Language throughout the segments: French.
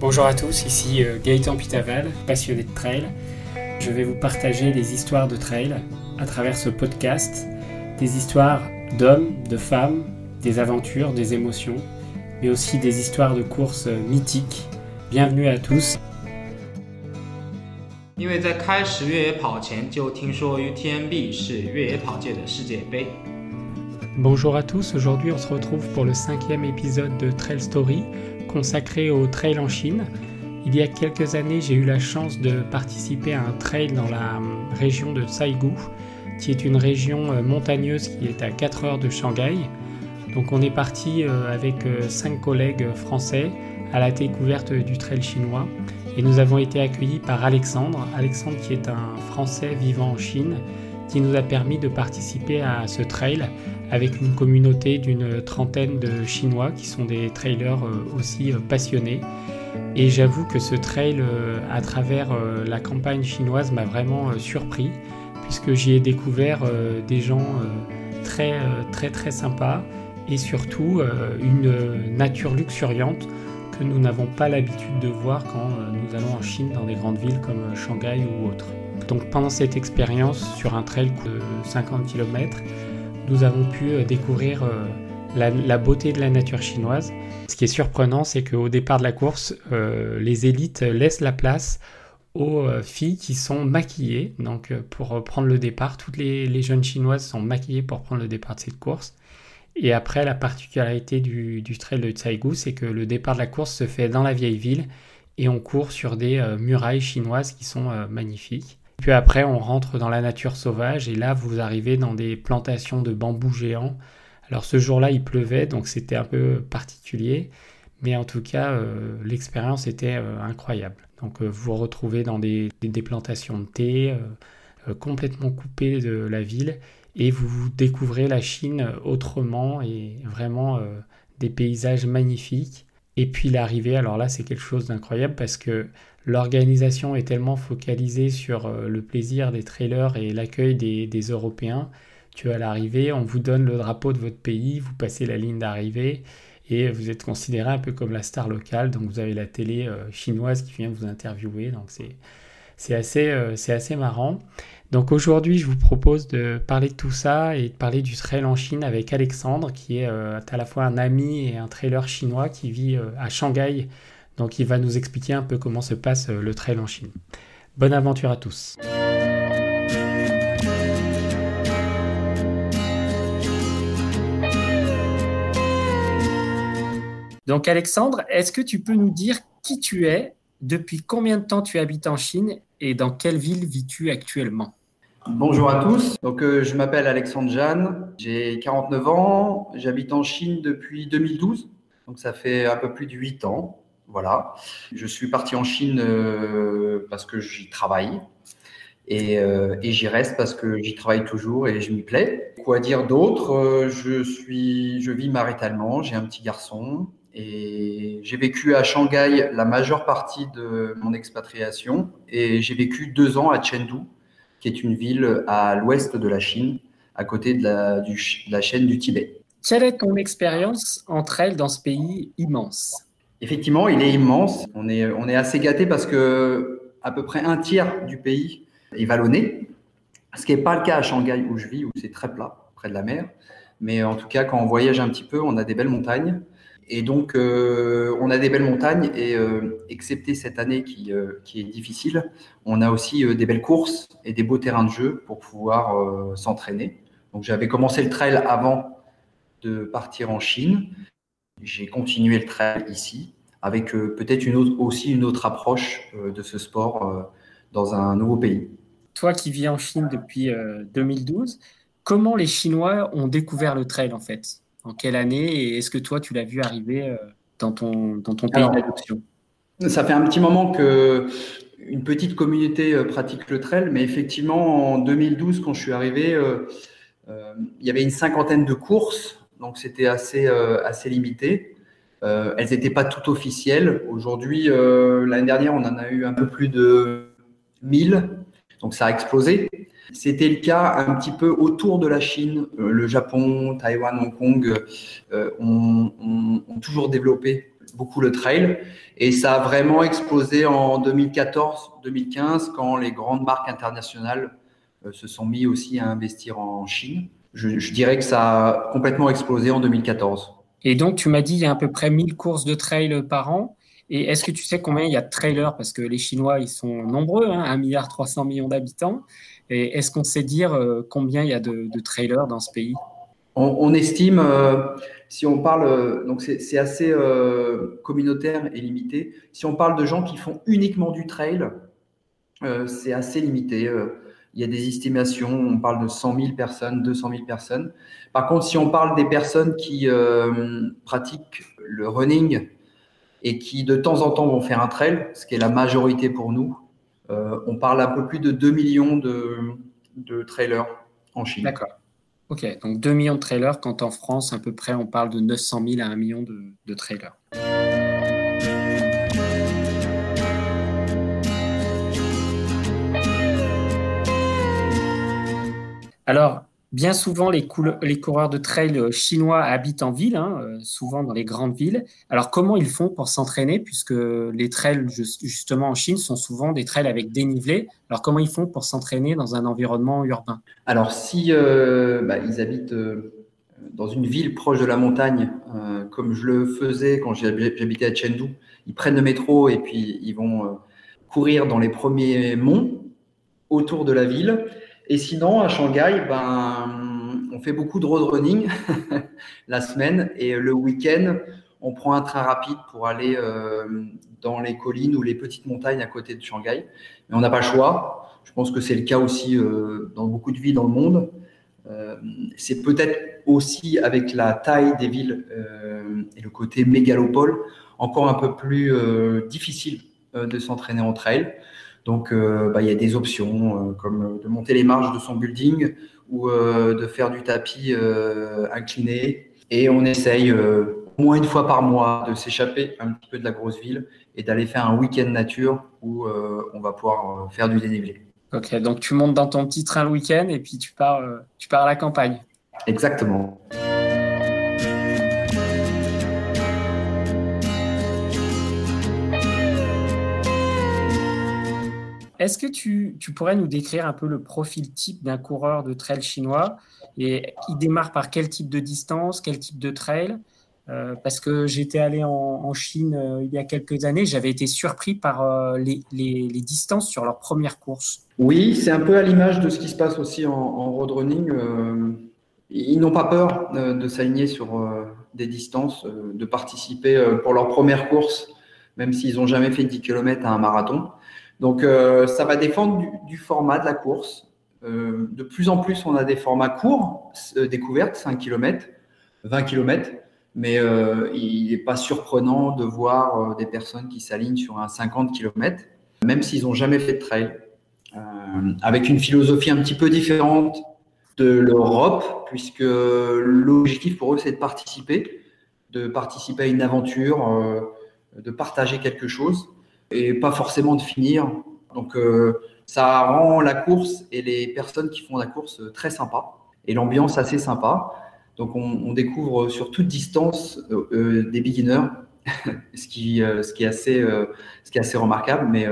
Bonjour à tous, ici euh, Gaëtan Pitaval, passionné de trail. Je vais vous partager des histoires de trail à travers ce podcast, des histoires d'hommes, de femmes, des aventures, des émotions, mais aussi des histoires de courses mythiques. Bienvenue à tous. 因为在开始越野跑前就听说 UTMB 是越野跑界的世界杯。 Bonjour à tous, aujourd'hui on se retrouve pour le cinquième épisode de Trail Story consacré au trail en Chine. Il y a quelques années j'ai eu la chance de participer à un trail dans la région de Saigu, qui est une région montagneuse qui est à 4 heures de Shanghai. Donc on est parti avec 5 collègues français à la découverte du trail chinois et nous avons été accueillis par Alexandre, Alexandre qui est un Français vivant en Chine, qui nous a permis de participer à ce trail avec une communauté d'une trentaine de Chinois qui sont des trailers aussi passionnés. Et j'avoue que ce trail à travers la campagne chinoise m'a vraiment surpris, puisque j'y ai découvert des gens très très très sympas et surtout une nature luxuriante que nous n'avons pas l'habitude de voir quand nous allons en Chine dans des grandes villes comme Shanghai ou autres. Donc pendant cette expérience sur un trail de 50 km, nous avons pu découvrir la, la, beauté de la nature chinoise. Ce qui est surprenant, c'est qu'au départ de la course, euh, les élites laissent la place aux filles qui sont maquillées. Donc pour prendre le départ, toutes les, jeunes chinoises sont maquillées pour prendre le départ de cette course. Et après, la particularité du, trail de Tsaigu, c'est que le départ de la course se fait dans la vieille ville et on court sur des euh, murailles chinoises qui sont euh, magnifiques. Puis après, on rentre dans la nature sauvage et là, vous arrivez dans des plantations de bambous géants. Alors ce jour-là, il pleuvait, donc c'était un peu particulier, mais en tout cas, euh, l'expérience était incroyable. Donc vous vous retrouvez dans des, des, plantations de thé complètement coupées de la ville et vous découvrez la Chine autrement et vraiment euh, des paysages magnifiques. Et puis l'arrivée, alors là c'est quelque chose d'incroyable parce que l'organisation est tellement focalisée sur euh, le plaisir des trailers et l'accueil des, Européens que à l'arrivée on vous donne le drapeau de votre pays, vous passez la ligne d'arrivée et vous êtes considéré un peu comme la star locale. Donc vous avez la télé euh, chinoise qui vient vous interviewer. Donc c'est assez, euh, assez marrant. Donc aujourd'hui, je vous propose de parler de tout ça et de parler du trail en Chine avec Alexandre, qui est euh, à la fois un ami et un trailer chinois qui vit à Shanghai. Donc il va nous expliquer un peu comment se passe euh, le trail en Chine. Bonne aventure à tous. Donc Alexandre, est-ce que tu peux nous dire qui tu es, depuis combien de temps tu habites en Chine et dans quelle ville vis-tu actuellement? Bonjour à tous. Donc, euh, je m'appelle Alexandre Jeanne, j'ai 49 ans, j'habite en Chine depuis 2012, donc ça fait un peu plus de 8 ans. Voilà. Je suis parti en Chine euh, parce que j'y travaille et, euh, et j'y reste parce que j'y travaille toujours et je m'y plais. Quoi dire d'autre Je suis, je vis maritalement, j'ai un petit garçon et j'ai vécu à Shanghai la majeure partie de mon expatriation et j'ai vécu deux ans à Chengdu qui est une ville à l'ouest de la Chine, à côté de la, de la chaîne du Tibet. Quelle est ton expérience entre elles dans ce pays immense? Effectivement, il est immense. On est, assez gâté parce que à peu près un tiers du pays est vallonné, ce qui n'est pas le cas à Shanghai où je vis, où c'est très plat, près de la mer. Mais en tout cas, quand on voyage un petit peu, on a des belles montagnes. Et donc, euh, on a des belles montagnes et, euh, excepté cette année euh, qui, est difficile, on a aussi des belles courses et des beaux terrains de jeu pour pouvoir s'entraîner. Donc, j'avais commencé le trail avant de partir en Chine. J'ai continué le trail ici avec peut-être une autre, aussi une autre approche de ce sport dans un nouveau pays. Toi qui vis en Chine depuis 2012, comment les Chinois ont découvert le trail en fait? En quelle année? Et est-ce que toi, tu l'as vu arriver dans ton, dans ton pays d'adoption? Ça fait un petit moment que une petite communauté pratique le trail, mais effectivement, en 2012, quand je suis arrivé, euh, euh, il y avait une cinquantaine de courses, donc c'était assez, euh, assez limité. Elles n'étaient pas toutes officielles. Aujourd'hui, l'année dernière, on en a eu un peu plus de 1000, donc ça a explosé. C'était le cas un petit peu autour de la Chine. Le Japon, Taïwan, Hong Kong euh, ont, toujours développé beaucoup le trail. Et ça a vraiment explosé en 2014-2015 quand les grandes marques internationales se sont mis aussi à investir en Chine. Je dirais que ça a complètement explosé en 2014. Et donc, tu m'as dit, il y a à peu près 1000 courses de trail par an. Et est-ce que tu sais combien il y a de trailers? Parce que les Chinois, ils sont nombreux, hein, 1 milliard 300 millions d'habitants. Et est-ce qu'on sait dire euh, combien il y a de, trailers dans ce pays? On, estime, euh, si on parle, euh, donc c'est assez communautaire et limité. Si on parle de gens qui font uniquement du trail, c'est assez limité. Il y a des estimations, on parle de 100 000 personnes, 200 000 personnes. Par contre, si on parle des personnes qui pratiquent le running et qui de temps en temps vont faire un trail, ce qui est la majorité pour nous. Euh, on parle un peu plus de 2 millions de, trailers en Chine. D'accord. Ok, donc 2 millions de trailers, quand en France, à peu près, on parle de 900 000 à 1 million de, de trailers. Alors, Bien souvent, les, coureurs de trail euh, chinois habitent en ville, hein, euh, souvent dans les grandes villes. Alors, comment ils font pour s'entraîner Puisque les trails, justement, en Chine, sont souvent des trails avec dénivelé. Alors, comment ils font pour s'entraîner dans un environnement urbain? Alors, si euh, bah, ils habitent dans une ville proche de la montagne, comme je le faisais quand j'habitais à Chengdu, ils prennent le métro et puis ils vont courir dans les premiers monts autour de la ville. Et sinon, à Shanghai, ben, on fait beaucoup de road running la semaine et le week-end, on prend un train rapide pour aller euh, dans les collines ou les petites montagnes à côté de Shanghai. Mais on n'a pas le choix. Je pense que c'est le cas aussi euh, dans beaucoup de villes dans le monde. Euh, c'est peut-être aussi avec la taille des villes et le côté mégalopole encore un peu plus difficile de s'entraîner en trail. Donc, euh, bah, il y a des options euh, comme de monter les marges de son building ou euh, de faire du tapis incliné. Et on essaye au moins une fois par mois de s'échapper un petit peu de la grosse ville et d'aller faire un week-end nature où on va pouvoir faire du dénivelé. Ok, donc tu montes dans ton petit train le week-end et puis tu pars, tu pars à la campagne. Exactement. Est-ce que tu, pourrais nous décrire un peu le profil type d'un coureur de trail chinois et il démarre par quel type de distance, quel type de trail? Euh, Parce que j'étais allé en, Chine euh, il y a quelques années, j'avais été surpris par euh, les, distances sur leur première course. Oui, c'est un peu à l'image de ce qui se passe aussi en, en road running. ils n'ont pas peur de s'aligner sur des distances, de participer pour leur première course, même s'ils n'ont jamais fait 10 km à un marathon. Donc, euh, ça va dépendre du, format de la course. Euh, de plus en plus, on a des formats courts, euh, découvertes, 5 km, 20 km, mais il n'est pas surprenant de voir des personnes qui s'alignent sur un 50 km, même s'ils n'ont jamais fait de trail, avec une philosophie un petit peu différente de l'Europe, puisque l'objectif pour eux, c'est de participer, de participer à une aventure, de partager quelque chose et pas forcément de finir. Donc euh, ça rend la course et les personnes qui font la course très sympa et l'ambiance assez sympa. Donc on, découvre sur toute distance euh, euh, des beginners, ce, qui, ce, qui est assez, ce qui est assez remarquable. Mais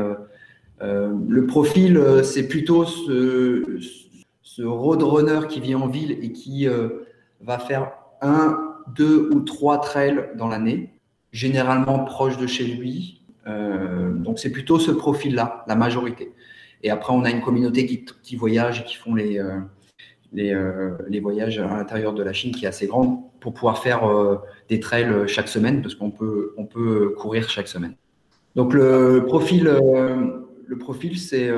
le profil, c'est plutôt ce, ce roadrunner qui vit en ville et qui va faire un, deux ou trois trails dans l'année, généralement proche de chez lui, euh, donc c'est plutôt ce profil-là, la majorité. Et après, on a une communauté qui, qui voyage et qui font les, euh, euh, les, voyages à l'intérieur de la Chine qui est assez grande pour pouvoir faire des trails chaque semaine parce qu'on peut, on peut courir chaque semaine. Donc le profil, le profil c'est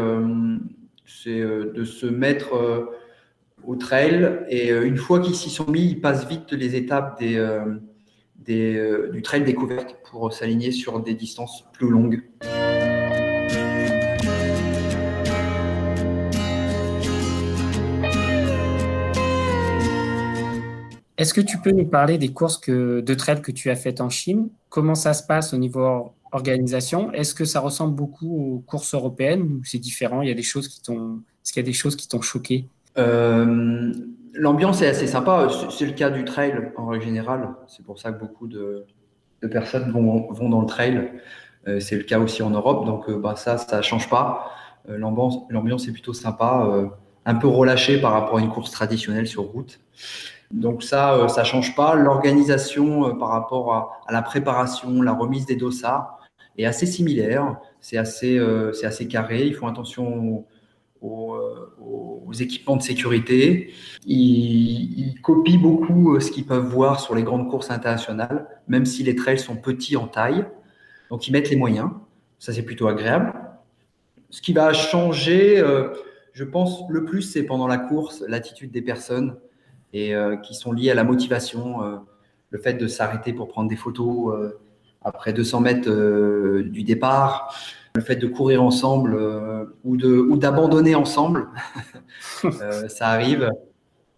c'est de se mettre au trail et une fois qu'ils s'y sont mis, ils passent vite les étapes des euh, du trail découverte pour s'aligner sur des distances plus longues. Est-ce que tu peux nous parler des courses de trail que tu as faites en Chine? Comment ça se passe au niveau organisation? Est-ce que ça ressemble beaucoup aux courses européennes ou c'est différent? Il y a des choses qui t'ont, est-ce qu'il y a des choses qui t'ont choqué? Euh, L'ambiance est assez sympa. C'est le cas du trail en règle générale. C'est pour ça que beaucoup de, personnes vont, dans le trail. c'est le cas aussi en Europe, donc bah, ça, ça ne change pas. L'ambiance est plutôt sympa, un peu relâchée par rapport à une course traditionnelle sur route. Donc ça, ça change pas. L'organisation par rapport à, la préparation, la remise des dossards est assez similaire. C'est assez, assez carré. Ils font attention euh, aux, équipements de sécurité. Ils, copient beaucoup euh, ce qu'ils peuvent voir sur les grandes courses internationales, même si les trails sont petits en taille. Donc, ils mettent les moyens. Ça, c'est plutôt agréable. Ce qui va changer, euh, je pense, le plus, c'est pendant la course, l'attitude des personnes et qui sont liées à la motivation, le fait de s'arrêter pour prendre des photos après 200 mètres du départ, le fait de courir ensemble euh, ou de ou d'abandonner ensemble, euh, ça arrive.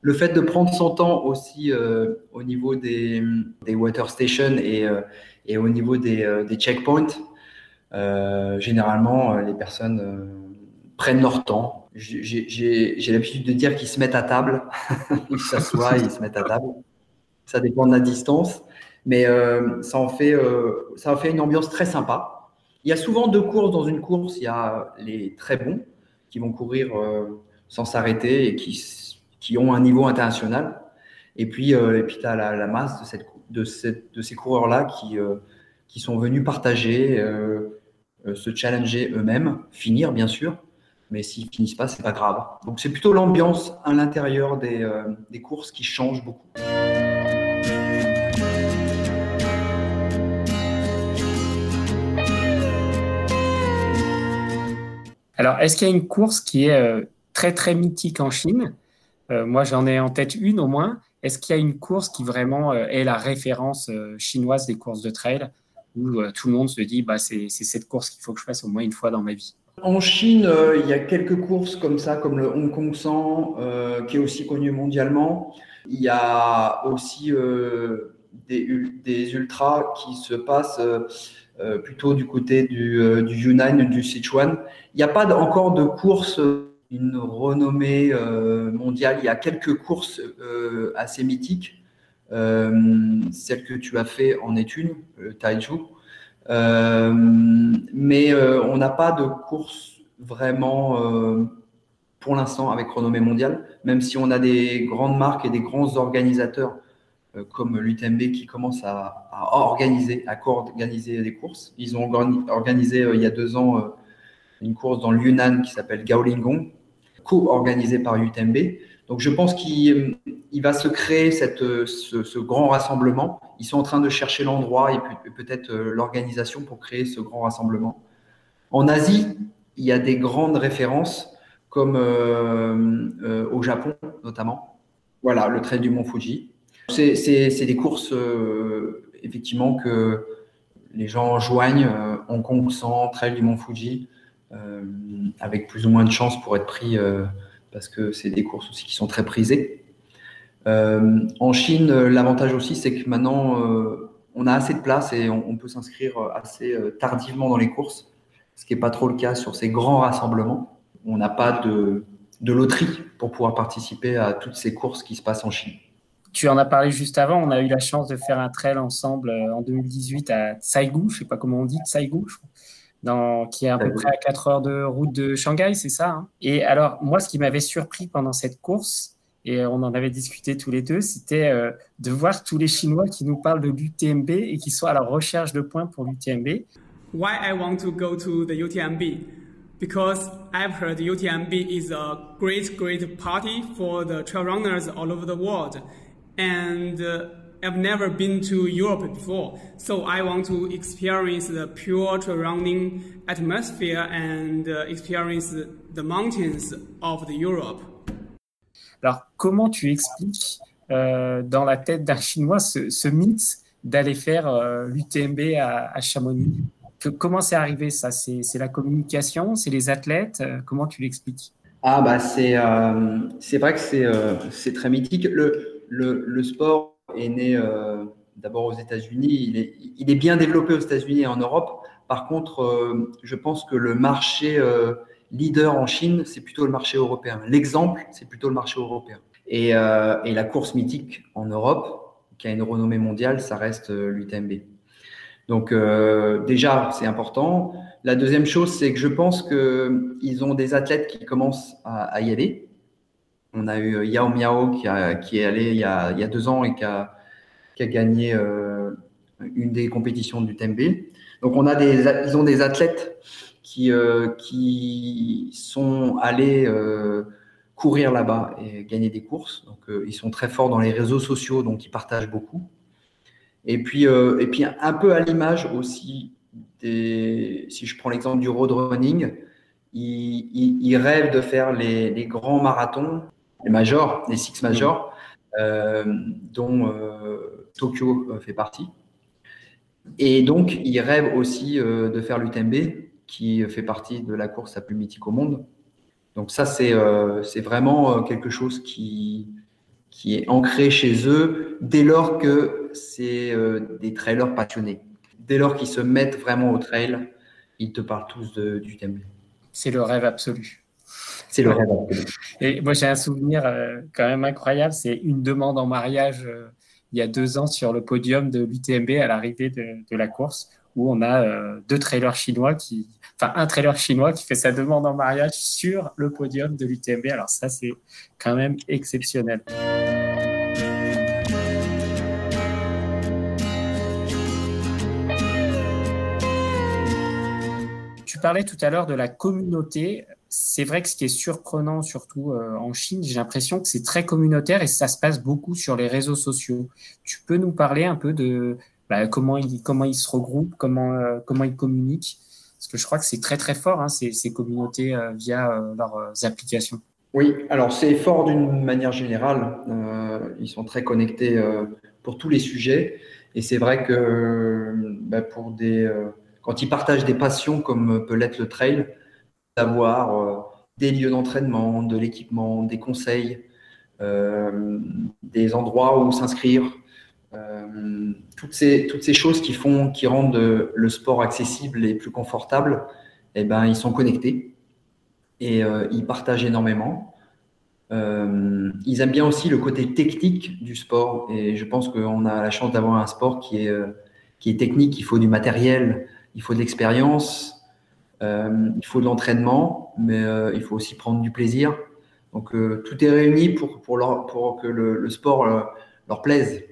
Le fait de prendre son temps aussi euh, au niveau des, des water stations et, et au niveau des, des checkpoints, généralement les personnes prennent leur temps. J'ai l'habitude de dire qu'ils se mettent à table, ils s'assoient, ils se mettent à table. Ça dépend de la distance, mais ça en fait ça en fait une ambiance très sympa. Il y a souvent deux courses dans une course. Il y a les très bons qui vont courir euh, sans s'arrêter et qui, qui ont un niveau international. Et puis, euh, puis tu as la, masse de, cette, de, cette, de ces coureurs-là qui, euh, qui sont venus partager, se challenger eux-mêmes, finir bien sûr. Mais s'ils finissent pas, c'est pas grave. Donc c'est plutôt l'ambiance à l'intérieur des, des courses qui change beaucoup. Alors, est-ce qu'il y a une course qui est euh, très, très mythique en Chine? Euh, Moi, j'en ai en tête une au moins. Est-ce qu'il y a une course qui vraiment euh, est la référence chinoise des courses de trail? Où tout le monde se dit bah, c'est cette course qu'il faut que je fasse au moins une fois dans ma vie En Chine, il y a quelques courses comme ça, comme le Hong Kong 100, qui est aussi connu mondialement. Il y a aussi des, des, ultras qui se passent euh, plutôt du côté du, euh, du, Yunnan, du Sichuan. Il n'y a pas encore de course, une renommée euh, mondiale. Il y a quelques courses assez mythiques. celle que tu as fait en est le Taiju. mais on n'a pas de course vraiment pour l'instant avec renommée mondiale, même si on a des grandes marques et des grands organisateurs comme l'UTMB qui commence à, organiser, à co-organiser des courses. Ils ont organisé euh, il y a deux ans euh, une course dans le Yunnan qui s'appelle Gaolingong, co-organisée par UTMB. Donc je pense qu'il va se créer cette, ce, grand rassemblement. Ils sont en train de chercher l'endroit et peut-être l'organisation pour créer ce grand rassemblement. En Asie, il y a des grandes références comme au Japon notamment. Voilà, le trail du mont Fuji. C'est des courses, euh, effectivement, que les gens joignent euh, Hong Kong 100, Trail du Mont Fuji, euh, avec plus ou moins de chances pour être pris, parce que c'est des courses aussi qui sont très prisées. en Chine, l'avantage aussi, c'est que maintenant, on a assez de place et on, peut s'inscrire assez tardivement dans les courses, ce qui n'est pas trop le cas sur ces grands rassemblements. On n'a pas de loterie pour pouvoir participer à toutes ces courses qui se passent en Chine. Tu en as parlé juste avant. On a eu la chance de faire un trail ensemble euh, en 2018 à Tsaigu, je ne sais pas comment on dit, Tsaigu, dans, qui est à peu près à 4 heures de route de Shanghai, c'est ça. Hein. et alors, moi, ce qui m'avait surpris pendant cette course, et on en avait discuté tous les deux, c'était euh, de voir tous les Chinois qui nous parlent de l'UTMB et qui sont à la recherche de points pour l'UTMB. Why I want to go to the UTMB? Because I've heard UTMB is a great, great party for the trail runners all over the world. And uh, I've never been to Europe before, so I want to experience the pure surrounding atmosphere and uh, experience the mountains of the Europe. Alors, comment tu expliques euh, dans la tête d'un Chinois ce, ce mythe d'aller faire euh, l'UTMB à, à, Chamonix? Que, Comment c'est arrivé ça? C'est la communication? C'est les athlètes? Euh, Comment tu l'expliques? Ah bah c'est euh, c'est vrai que c'est euh, c'est très mythique. Le, le, sport est né euh, d'abord aux États-Unis. Il est, bien développé aux États-Unis et en Europe. Par contre, euh, je pense que le marché euh, leader en Chine, c'est plutôt le marché européen. L'exemple, c'est plutôt le marché européen. Et, la course mythique en Europe, qui a une renommée mondiale, ça reste l'UTMB. Donc déjà, c'est important. La deuxième chose, c'est que je pense qu'ils ont des athlètes qui commencent à, y aller. On a eu Yao Miao qui, qui est allé il y, a, il y, a, deux ans et qui a, qui a gagné une des compétitions du TMB. Donc on a des, ils ont des athlètes qui, euh, qui sont allés euh, courir là-bas et gagner des courses. Donc euh, ils sont très forts dans les réseaux sociaux, donc ils partagent beaucoup. Et puis, et puis un peu à l'image aussi des, si je prends l'exemple du road running, ils, ils, rêvent de faire les, les, grands marathons, les majors, les six majors, dont Tokyo fait partie. Et donc, il rêve aussi euh, de faire l'UTMB, qui fait partie de la course la plus mythique au monde. Donc ça, c'est euh, vraiment euh, quelque chose qui, qui est ancré chez eux dès lors que c'est des trailers passionnés. Dès lors qu'ils se mettent vraiment au trail, ils te parlent tous de, du UTMB. C'est le rêve absolu. C'est le rêve absolu. Et moi, j'ai un souvenir quand même incroyable. C'est une demande en mariage il y a deux ans sur le podium de l'UTMB à l'arrivée de, la course, où on a euh, deux trailers chinois qui, enfin un trailer chinois qui fait sa demande en mariage sur le podium de l'UTMB. Alors ça, c'est quand même exceptionnel. Parlais tout à l'heure de la communauté c'est vrai que ce qui est surprenant, surtout euh, en Chine, j'ai l'impression que c'est très communautaire et ça se passe beaucoup sur les réseaux sociaux. Tu peux nous parler un peu de bah, comment, ils, se regroupent, comment, euh, comment ils communiquent? Parce que je crois que c'est très très fort, hein, ces, communautés euh, via leurs applications. Oui, alors c'est fort d'une manière générale. ils sont très connectés pour tous les sujets. Et c'est vrai que bah, pour des, quand ils partagent des passions comme peut l'être le trail, d'avoir euh, des lieux d'entraînement, de l'équipement, des conseils, euh, des endroits où s'inscrire, euh, toutes, ces, toutes ces choses qui font, qui rendent le sport accessible et plus confortable, eh ben, ils sont connectés et ils partagent énormément. ils aiment bien aussi le côté technique du sport et je pense qu'on a la chance d'avoir un sport qui est, qui est technique, il faut du matériel, il faut de l'expérience, euh, il faut de l'entraînement, mais euh, il faut aussi prendre du plaisir. Donc euh, tout est réuni pour, pour, pour que le, sport leur plaise.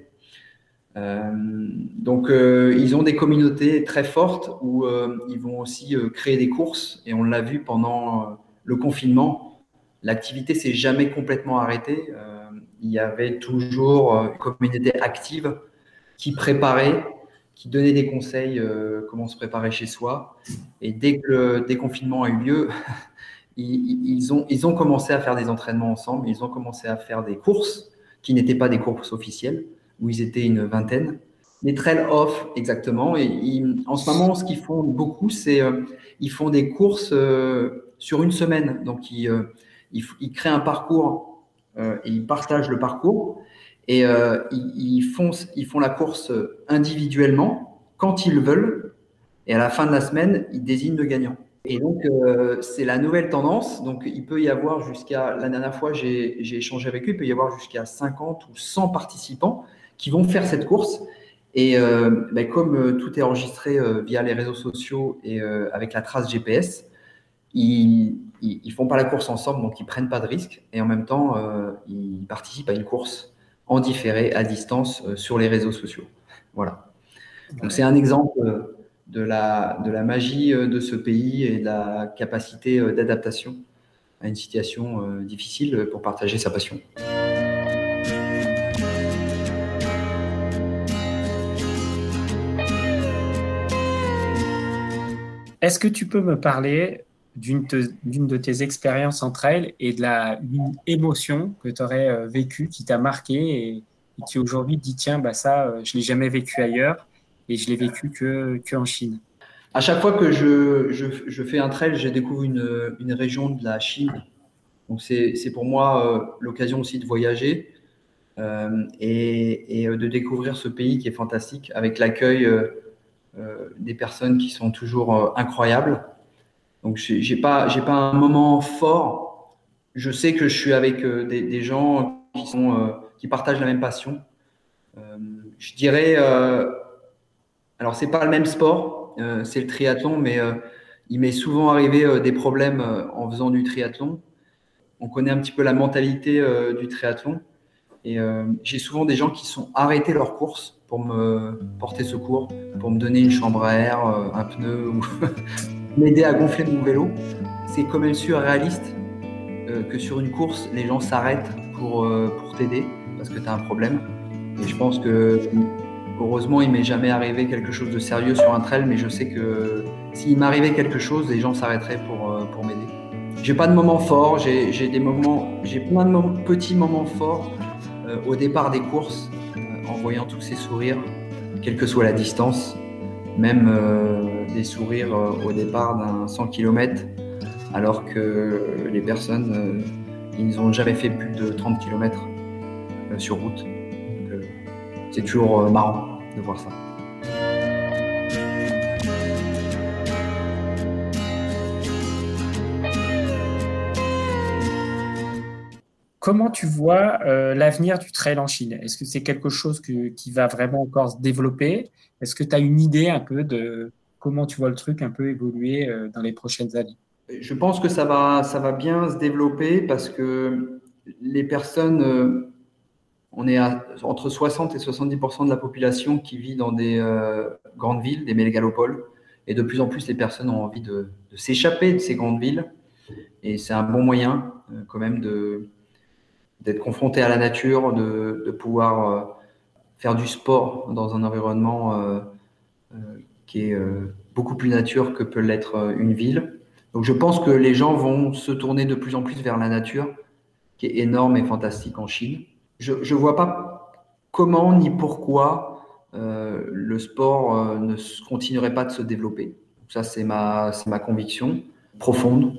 donc, ils ont des communautés très fortes où ils vont aussi créer des courses. Et on l'a vu pendant le confinement. L'activité s'est jamais complètement arrêtée. il y avait toujours une communauté active qui préparait qui donnait des conseils euh, comment se préparer chez soi. Et dès que le déconfinement a eu lieu, ils, ont, ils ont commencé à faire des entraînements ensemble, ils ont commencé à faire des courses qui n'étaient pas des courses officielles, où ils étaient une vingtaine. Les trails off, exactement. Et en ce moment, ce qu'ils font beaucoup, c'est euh, ils font des courses euh, sur une semaine. Donc, ils, ils, ils, créent un parcours et ils partagent le parcours. Et euh, ils, font, ils font la course individuellement quand ils veulent. Et à la fin de la semaine, ils désignent le gagnant. Et donc, euh, c'est la nouvelle tendance. Donc, il peut y avoir jusqu'à, la dernière fois, j'ai échangé avec eux, il peut y avoir jusqu'à 50 ou 100 participants qui vont faire cette course. Et euh, ben, comme tout est enregistré via les réseaux sociaux et avec la trace GPS, ils, ils, font pas la course ensemble, donc ils prennent pas de risque. Et en même temps, ils participent à une course en différé, à distance, euh, sur les réseaux sociaux. Voilà. Donc c'est un exemple euh, de la, de la magie euh, de ce pays et de la capacité d'adaptation à une situation difficile pour partager sa passion. Est-ce que tu peux me parler d'une de tes expériences entre elles et de la une émotion que tu aurais euh, vécue, qui t'a marqué et, qui aujourd'hui dit tiens, bah ça, euh, je l'ai jamais vécu ailleurs et je l'ai vécu que, que en Chine. À chaque fois que je, je, je fais un trail, je découvre une, une, région de la Chine. Donc c'est pour moi euh, l'occasion aussi de voyager et, et, de découvrir ce pays qui est fantastique avec l'accueil des personnes qui sont toujours incroyables. Donc, j'ai pas, pas un moment fort. Je sais que je suis avec euh, des, gens qui sont, euh, qui partagent la même passion. Euh, je dirais Alors, c'est pas le même sport, c'est le triathlon, mais il m'est souvent arrivé des problèmes en faisant du triathlon. On connaît un petit peu la mentalité du triathlon. Et j'ai souvent des gens qui sont arrêtés leur course pour me porter secours, pour me donner une chambre à air, un pneu ou m'aider à gonfler mon vélo. C'est quand même surréaliste euh, que sur une course, les gens s'arrêtent pour, euh, pour t'aider parce que tu as un problème. Et je pense que, heureusement, il m'est jamais arrivé quelque chose de sérieux sur un trail, mais je sais que s'il m'arrivait quelque chose, les gens s'arrêteraient pour, euh, pour m'aider. J'ai pas de moments forts, j'ai des moments, j'ai plein de petits moments forts au départ des courses, en voyant tous ces sourires, quelle que soit la distance, même des sourires au départ d'un 100 km alors que les personnes, euh, ils n'ont jamais fait plus de 30 km euh, sur route. Euh, c'est toujours marrant de voir ça. Comment tu vois l'avenir du trail en Chine? Est-ce que c'est quelque chose qui va vraiment encore se développer? Est-ce que tu as une idée un peu de comment tu vois le truc un peu évoluer dans les prochaines années? Je pense que ça va, ça va bien se développer parce que les personnes, euh, on est entre 60 et 70% de la population qui vit dans des euh, grandes villes, des mégalopoles. Et de plus en plus, les personnes ont envie de, s'échapper de ces grandes villes. Et c'est un bon moyen, euh, quand même, d'être confronté à la nature, de, pouvoir faire du sport dans un environnement qui est beaucoup plus nature que peut l'être une ville. Donc je pense que les gens vont se tourner de plus en plus vers la nature, qui est énorme et fantastique en Chine. Je ne vois pas comment ni pourquoi euh, le sport euh, ne continuerait pas de se développer. Ça, c'est ma, ma conviction profonde.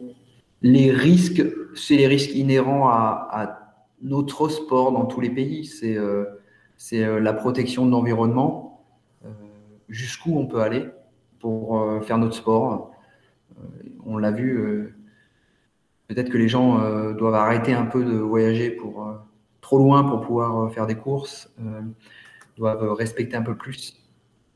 Les risques, c'est les risques inhérents à, notre sport dans tous les pays. C'est euh, c'est la protection de l'environnement, jusqu'où on peut aller pour faire notre sport on l'a vu, euh, peut-être que les gens euh, doivent arrêter un peu de voyager pour euh, trop loin pour pouvoir faire des courses, doivent respecter un peu plus.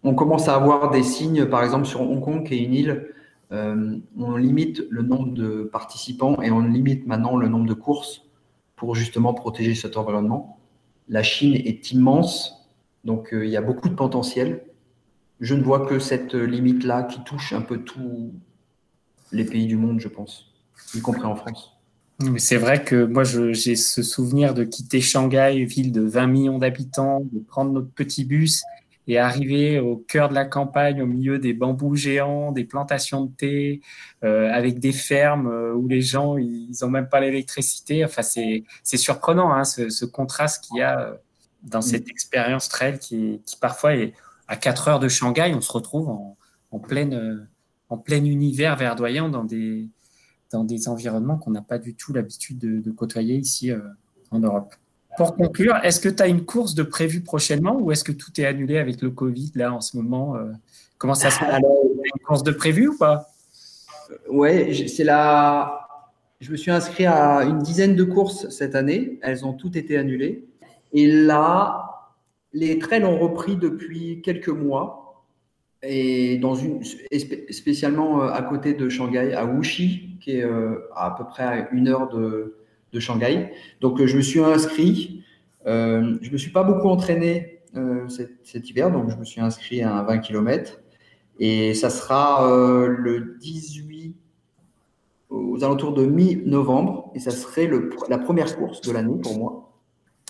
On commence à avoir des signes, par exemple sur Hong Kong, qui est une île, on limite le nombre de participants et on limite maintenant le nombre de courses pour justement protéger cet environnement. La Chine est immense, donc il y a beaucoup de potentiel. Je ne vois que cette limite-là qui touche un peu tout, les pays du monde, je pense, y compris en France. C'est vrai que moi, j'ai ce souvenir de quitter Shanghai, ville de 20 millions d'habitants, de prendre notre petit bus et arriver au cœur de la campagne, au milieu des bambous géants, des plantations de thé, euh, avec des fermes euh, où les gens, ils n'ont même pas l'électricité. Enfin, c'est surprenant, hein, ce, contraste qu'il y a euh, dans cette expérience trail qui, qui, parfois est à 4 heures de Shanghai, on se retrouve en, en pleine en plein univers verdoyant dans des, dans des environnements qu'on n'a pas du tout l'habitude de, côtoyer ici euh, en Europe. Pour conclure, est-ce que tu as une course de prévue prochainement ou est-ce que tout est annulé avec le Covid là en ce moment euh, Comment ça se passe? Une course de prévue ou pas? Ouais, c'est la. Je me suis inscrit à une dizaine de courses cette année. Elles ont toutes été annulées. Et là, les trails ont repris depuis quelques mois et dans une, spécialement euh, à côté de Shanghai, à Wuxi, qui est euh, à, peu près à une heure de, de Shanghai. Donc, euh, je me suis inscrit. Euh, je me suis pas beaucoup entraîné cet, hiver, donc je me suis inscrit à 20 km. Et ça sera le 18 aux alentours de mi-novembre, et ça serait la première course de l'année pour moi.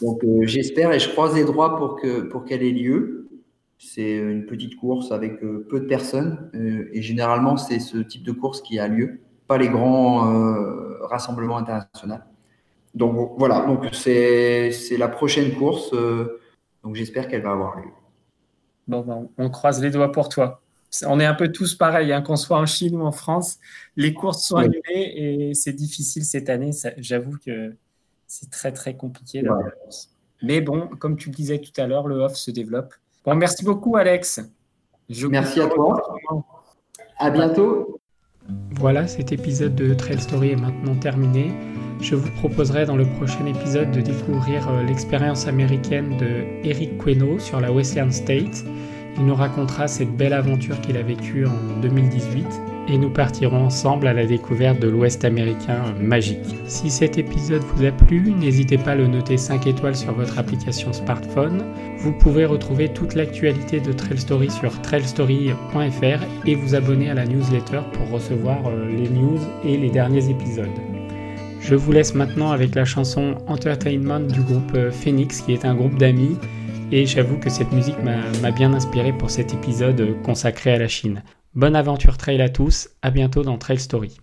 Donc, j'espère et je croise les doigts pour que pour qu'elle ait lieu. C'est une petite course avec euh, peu de personnes euh, et généralement c'est ce type de course qui a lieu, pas les grands euh, rassemblements internationaux. Donc voilà, donc c'est la prochaine course, donc j'espère qu'elle va avoir lieu. Bon, ben, on croise les doigts pour toi. On est un peu tous pareils, hein, qu'on soit en Chine ou en France. Les courses sont annulées et c'est difficile cette année. J'avoue que c'est très très compliqué. Mais bon, comme tu le disais tout à l'heure, le off se développe merci beaucoup, Alex. merci à toi. À bientôt. Voilà, cet épisode de Trail Story est maintenant terminé. Je vous proposerai dans le prochain épisode de découvrir euh, l'expérience américaine de Eric Queno sur la Western State Il nous racontera cette belle aventure qu'il a vécue en 2018 et nous partirons ensemble à la découverte de l'Ouest américain magique. Si cet épisode vous a plu, n'hésitez pas à le noter 5 étoiles sur votre application smartphone. Vous pouvez retrouver toute l'actualité de Trail Story sur trailstory.fr et vous abonner à la newsletter pour recevoir euh, les news et les derniers épisodes. Je vous laisse maintenant avec la chanson Entertainment du groupe euh, Phoenix qui est un groupe d'amis et j'avoue que cette musique m'a bien inspiré pour cet épisode consacré à la Chine. Bonne aventure trail à tous, à bientôt dans Trail Story.